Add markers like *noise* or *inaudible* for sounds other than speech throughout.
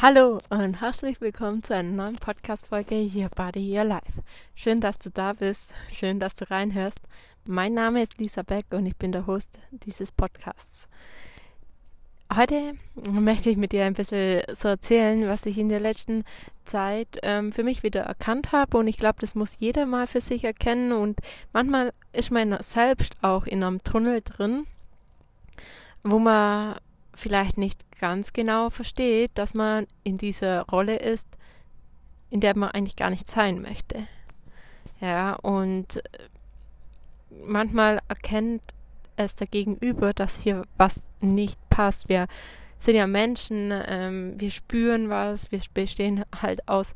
Hallo und herzlich willkommen zu einer neuen Podcast-Folge hier Body Your Life. Schön, dass du da bist. Schön, dass du reinhörst. Mein Name ist Lisa Beck und ich bin der Host dieses Podcasts. Heute möchte ich mit dir ein bisschen so erzählen, was ich in der letzten Zeit ähm, für mich wieder erkannt habe. Und ich glaube, das muss jeder mal für sich erkennen. Und manchmal ist man selbst auch in einem Tunnel drin, wo man vielleicht nicht ganz genau versteht, dass man in dieser Rolle ist, in der man eigentlich gar nicht sein möchte. Ja, und äh, manchmal erkennt es der Gegenüber, dass hier was nicht passt. Wir sind ja Menschen, ähm, wir spüren was, wir bestehen halt aus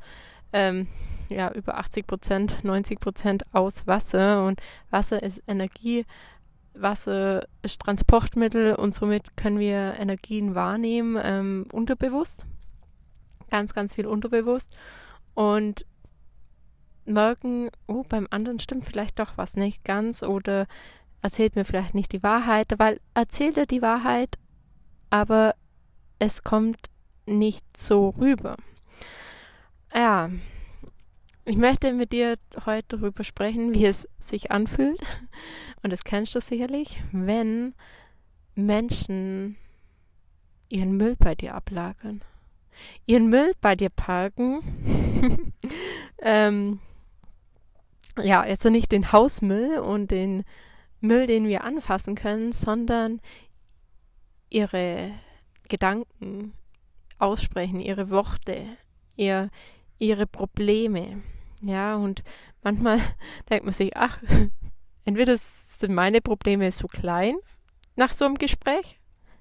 ähm, ja, über 80 Prozent, 90 Prozent aus Wasser und Wasser ist Energie Wasser ist Transportmittel und somit können wir Energien wahrnehmen, ähm, unterbewusst. Ganz, ganz viel unterbewusst. Und merken, oh, beim anderen stimmt vielleicht doch was nicht ganz oder erzählt mir vielleicht nicht die Wahrheit, weil erzählt er die Wahrheit, aber es kommt nicht so rüber. Ja, ich möchte mit dir heute darüber sprechen, wie es sich anfühlt. Und das kennst du sicherlich, wenn Menschen ihren Müll bei dir ablagern. Ihren Müll bei dir parken. *laughs* ähm, ja, also nicht den Hausmüll und den Müll, den wir anfassen können, sondern ihre Gedanken aussprechen, ihre Worte, ihr, ihre Probleme. Ja, und manchmal *laughs* denkt man sich, ach, *laughs* entweder sind meine Probleme so klein nach so einem Gespräch,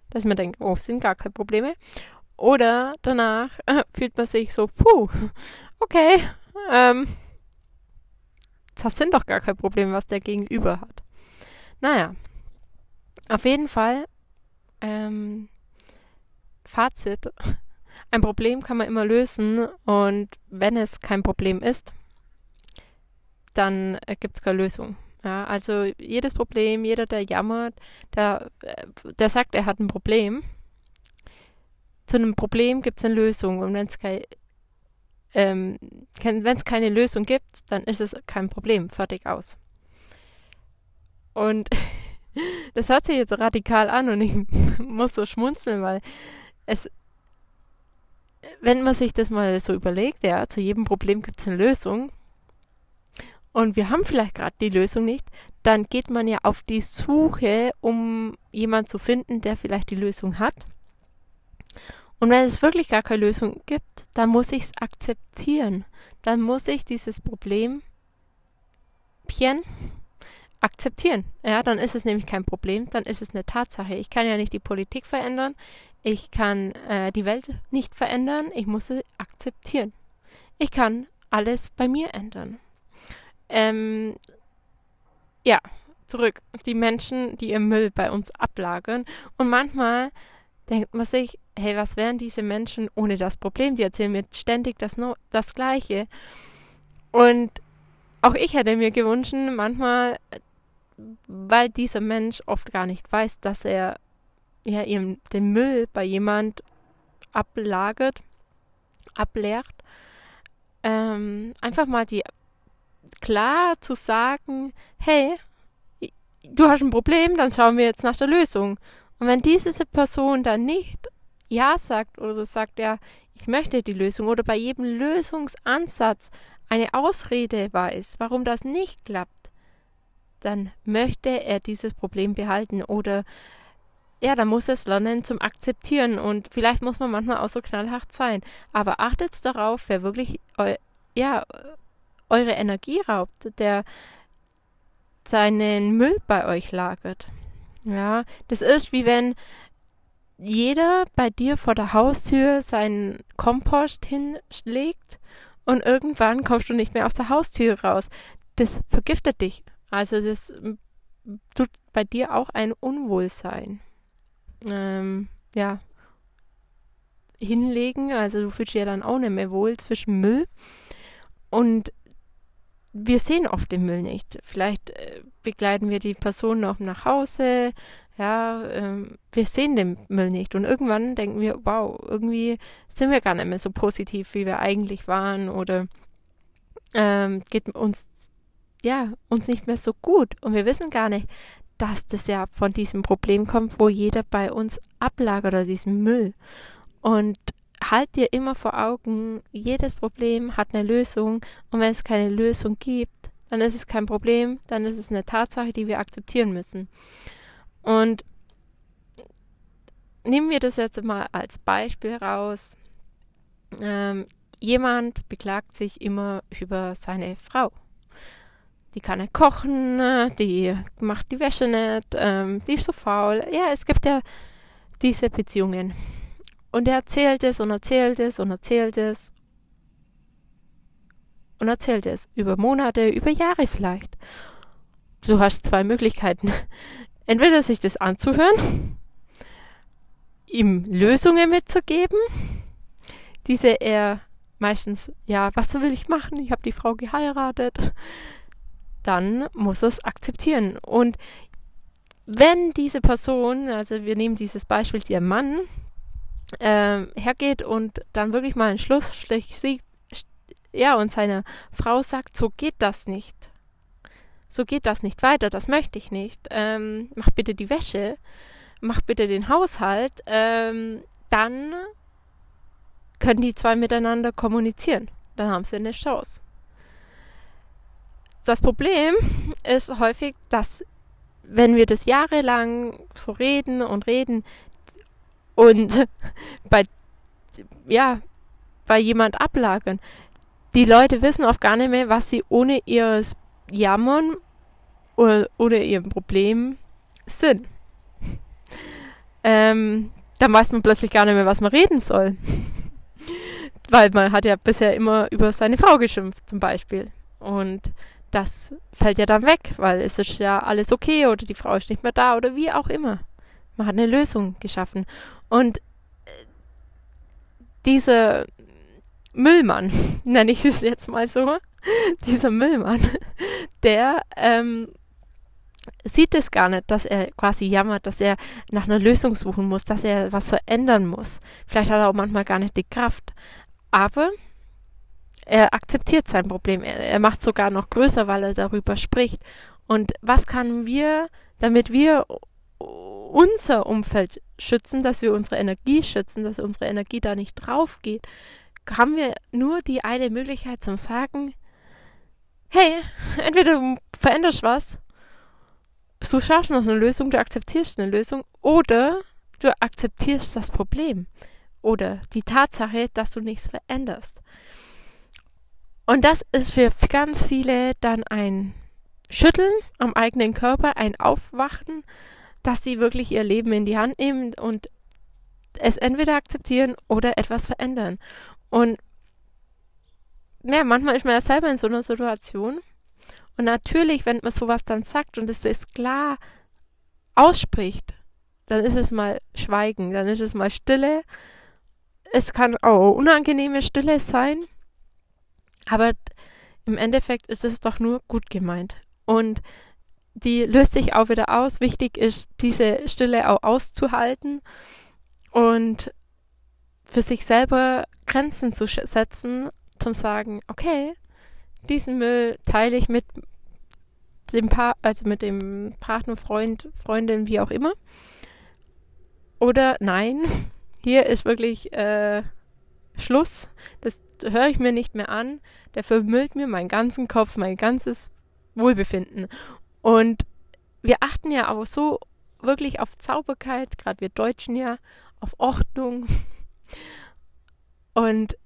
dass man denkt, oh, sind gar keine Probleme. Oder danach äh, *laughs* fühlt man sich so, puh, okay, ähm, das sind doch gar kein Problem, was der Gegenüber hat. Naja, auf jeden Fall, ähm, Fazit, ein Problem kann man immer lösen und wenn es kein Problem ist, dann äh, gibt es keine Lösung. Ja, also jedes Problem, jeder, der jammert, der, äh, der sagt, er hat ein Problem. Zu einem Problem gibt es eine Lösung. Und wenn es kein, ähm, wenn es keine Lösung gibt, dann ist es kein Problem. Fertig aus. Und *laughs* das hört sich jetzt radikal an und ich *laughs* muss so schmunzeln, weil es, wenn man sich das mal so überlegt, ja, zu jedem Problem gibt es eine Lösung, und wir haben vielleicht gerade die Lösung nicht, dann geht man ja auf die Suche, um jemanden zu finden, der vielleicht die Lösung hat. Und wenn es wirklich gar keine Lösung gibt, dann muss ich es akzeptieren. Dann muss ich dieses Problem akzeptieren. Ja, dann ist es nämlich kein Problem, dann ist es eine Tatsache. Ich kann ja nicht die Politik verändern, ich kann äh, die Welt nicht verändern, ich muss sie akzeptieren. Ich kann alles bei mir ändern. Ähm, ja, zurück. Die Menschen, die ihr Müll bei uns ablagern. Und manchmal denkt man sich, hey, was wären diese Menschen ohne das Problem? Die erzählen mir ständig das, no das Gleiche. Und auch ich hätte mir gewünscht, manchmal, weil dieser Mensch oft gar nicht weiß, dass er ja eben den Müll bei jemand ablagert, ableert, ähm, einfach mal die klar zu sagen, hey, du hast ein Problem, dann schauen wir jetzt nach der Lösung. Und wenn diese Person dann nicht Ja sagt oder sagt, ja, ich möchte die Lösung oder bei jedem Lösungsansatz eine Ausrede weiß, warum das nicht klappt, dann möchte er dieses Problem behalten oder ja, dann muss es lernen zum Akzeptieren und vielleicht muss man manchmal auch so knallhart sein. Aber achtet darauf, wer wirklich ja, eure Energie raubt, der seinen Müll bei euch lagert. Ja, das ist wie wenn jeder bei dir vor der Haustür seinen Kompost hinlegt und irgendwann kommst du nicht mehr aus der Haustür raus. Das vergiftet dich. Also das tut bei dir auch ein Unwohlsein. Ähm, ja, hinlegen, also du fühlst dich ja dann auch nicht mehr wohl zwischen Müll und wir sehen oft den Müll nicht. Vielleicht äh, begleiten wir die Person noch nach Hause, Ja, ähm, wir sehen den Müll nicht. Und irgendwann denken wir, wow, irgendwie sind wir gar nicht mehr so positiv, wie wir eigentlich waren. Oder ähm, geht uns, ja, uns nicht mehr so gut. Und wir wissen gar nicht, dass das ja von diesem Problem kommt, wo jeder bei uns ablagert oder diesen Müll. Und halt dir immer vor Augen, jedes Problem hat eine Lösung. Und wenn es keine Lösung gibt, dann ist es kein Problem, dann ist es eine Tatsache, die wir akzeptieren müssen. Und nehmen wir das jetzt mal als Beispiel raus. Ähm, jemand beklagt sich immer über seine Frau. Die kann nicht kochen, die macht die Wäsche nicht, ähm, die ist so faul. Ja, es gibt ja diese Beziehungen. Und er erzählt es und erzählt es und erzählt es und erzählt es über Monate, über Jahre vielleicht. Du hast zwei Möglichkeiten *laughs* entweder sich das anzuhören, ihm Lösungen mitzugeben, diese er meistens, ja, was will ich machen? Ich habe die Frau geheiratet. Dann muss es akzeptieren. Und wenn diese Person, also wir nehmen dieses Beispiel, der Mann, äh, hergeht und dann wirklich mal einen Schlussstrich sieht, ja, und seine Frau sagt, so geht das nicht so geht das nicht weiter, das möchte ich nicht. Ähm, mach bitte die Wäsche, mach bitte den Haushalt. Ähm, dann können die zwei miteinander kommunizieren. Dann haben sie eine Chance. Das Problem ist häufig, dass wenn wir das jahrelang so reden und reden und *laughs* bei, ja, bei jemand ablagern, die Leute wissen oft gar nicht mehr, was sie ohne ihres Jammern oder, oder ihrem Problem sind. *laughs* Ähm, dann weiß man plötzlich gar nicht mehr, was man reden soll. *laughs* Weil man hat ja bisher immer über seine Frau geschimpft, zum Beispiel. Und das fällt ja dann weg, weil es ist ja alles okay oder die Frau ist nicht mehr da oder wie auch immer. Man hat eine Lösung geschaffen. Und äh, dieser Müllmann, *laughs* nenne ich es jetzt mal so, *laughs* dieser Müllmann, *laughs* der ähm, sieht es gar nicht, dass er quasi jammert, dass er nach einer Lösung suchen muss, dass er was verändern muss. Vielleicht hat er auch manchmal gar nicht die Kraft. Aber er akzeptiert sein Problem. Er, er macht sogar noch größer, weil er darüber spricht. Und was kann wir, damit wir unser Umfeld schützen, dass wir unsere Energie schützen, dass unsere Energie da nicht drauf geht, haben wir nur die eine Möglichkeit zum Sagen, hey, *laughs* entweder du veränderst was, du schaffst noch eine Lösung, du akzeptierst eine Lösung, oder du akzeptierst das Problem oder die Tatsache, dass du nichts veränderst. Und das ist für ganz viele dann ein Schütteln am eigenen Körper, ein Aufwachen, dass sie wirklich ihr Leben in die Hand nehmen und es entweder akzeptieren oder etwas verändern. Und ja, manchmal ist man ja selber in so einer Situation. Und natürlich, wenn man sowas dann sagt und es ist klar ausspricht, dann ist es mal Schweigen, dann ist es mal Stille. Es kann auch unangenehme Stille sein, aber im Endeffekt ist es doch nur gut gemeint. Und die löst sich auch wieder aus. Wichtig ist, diese Stille auch auszuhalten und für sich selber Grenzen zu setzen zum sagen, okay, diesen Müll teile ich mit dem Paar, also mit dem Partner, Freund, Freundin, wie auch immer. Oder nein, *laughs* hier ist wirklich äh, Schluss. Das höre ich mir nicht mehr an. Der vermüllt mir meinen ganzen Kopf, mein ganzes Wohlbefinden. Und wir achten ja auch so wirklich auf Zauberkeit, gerade wir Deutschen ja, auf Ordnung. Und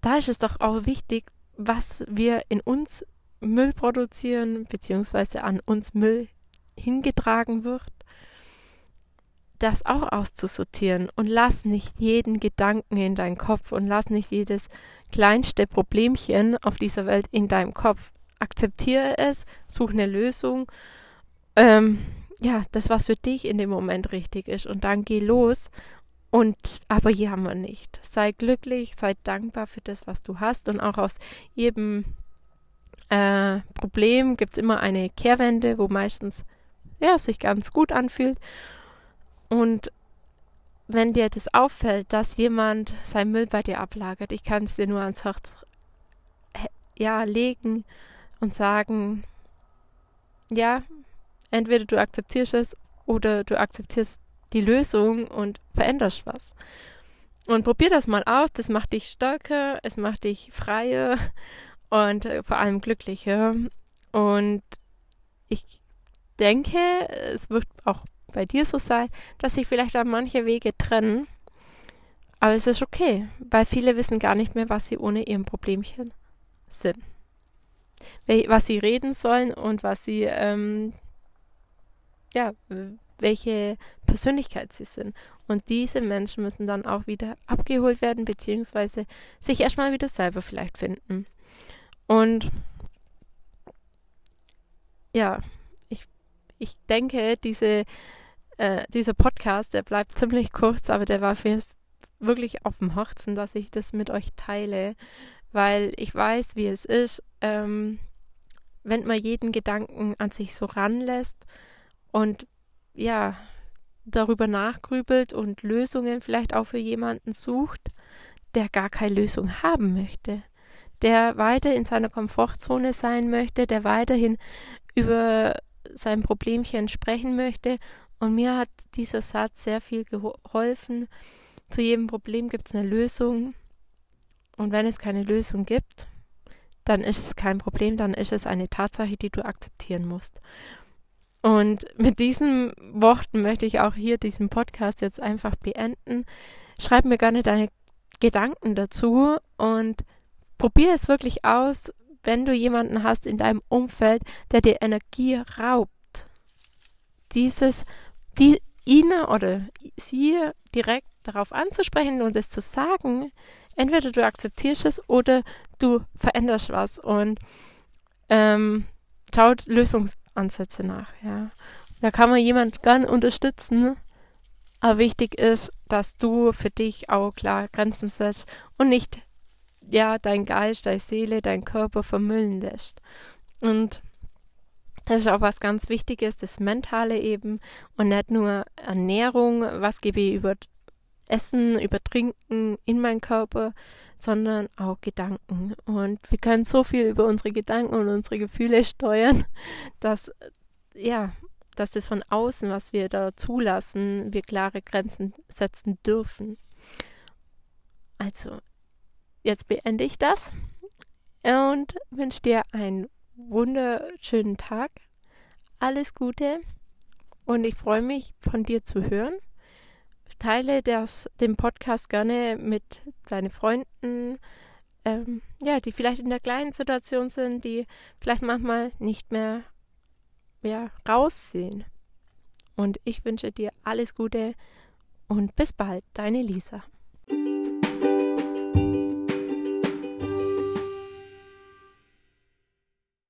da ist es doch auch wichtig, was wir in uns Müll produzieren, beziehungsweise an uns Müll hingetragen wird, das auch auszusortieren und lass nicht jeden Gedanken in deinen Kopf und lass nicht jedes kleinste Problemchen auf dieser Welt in deinem Kopf. Akzeptiere es, such eine Lösung. Ähm, ja, das, was für dich in dem Moment richtig ist. Und dann geh los und aber jammer nicht. Sei glücklich, sei dankbar für das, was du hast. Und auch aus jedem äh, Problem gibt es immer eine Kehrwende, wo meistens ja, sich ganz gut anfühlt. Und wenn dir das auffällt, dass jemand sein Müll bei dir ablagert, ich kann es dir nur ans Herz ja, legen und sagen, ja, entweder du akzeptierst es oder du akzeptierst die Lösung und veränderst was. Und probier das mal aus, das macht dich stärker, es macht dich freier und äh, vor allem glücklicher. Und ich denke, es wird auch bei dir so sein, dass sich vielleicht an manche Wege trennen. Aber es ist okay, weil viele wissen gar nicht mehr, was sie ohne ihrem Problemchen sind. Was sie reden sollen und was sie, ähm, ja, welche Persönlichkeit sie sind. Und diese Menschen müssen dann auch wieder abgeholt werden, beziehungsweise sich erstmal wieder selber vielleicht finden. Und ja, ich, ich denke, diese, äh, dieser Podcast, der bleibt *laughs* ziemlich kurz, aber der war für wirklich auf dem Herzen, dass ich das mit euch teile, weil ich weiß, wie es ist, ähm, wenn man jeden Gedanken an sich so ranlässt und ja, darüber nachgrübelt und Lösungen vielleicht auch für jemanden sucht, der gar keine Lösung haben möchte, der weiter in seiner Komfortzone sein möchte, der weiterhin über sein Problemchen sprechen möchte. Und mir hat dieser Satz sehr viel geholfen. Zu jedem Problem gibt es eine Lösung. Und wenn es keine Lösung gibt, dann ist es kein Problem, dann ist es eine Tatsache, die du akzeptieren musst. Und mit diesen Worten möchte ich auch hier diesen Podcast jetzt einfach beenden. Schreib mir gerne deine Gedanken dazu und probier es wirklich aus, wenn du jemanden hast in deinem Umfeld, der dir Energie raubt, dieses, die, ihn oder sie direkt darauf anzusprechen und es zu sagen, entweder du akzeptierst es oder du veränderst was und ähm, schaut Lösungsansätze nach, ja. Da kann man jemand gern unterstützen, aber wichtig ist, dass du für dich auch klar Grenzen setzt und nicht ja, dein Geist, deine Seele, dein Körper vermüllen lässt. Und das ist auch was ganz Wichtiges, das Mentale eben und nicht nur Ernährung, was gebe ich über Essen, über Trinken in meinen Körper, sondern auch Gedanken. Und wir können so viel über unsere Gedanken und unsere Gefühle steuern, dass, ja, dass das von außen, was wir da zulassen, wir klare Grenzen setzen dürfen. Also jetzt beende ich das und wünsche dir einen wunderschönen Tag. Alles Gute und ich freue mich, von dir zu hören. Teile das, den Podcast gerne mit deinen Freunden, ähm, ja, die vielleicht in der kleinen Situation sind, die vielleicht manchmal nicht mehr ja, raussehen. Und ich wünsche dir alles Gute und bis bald, deine Lisa.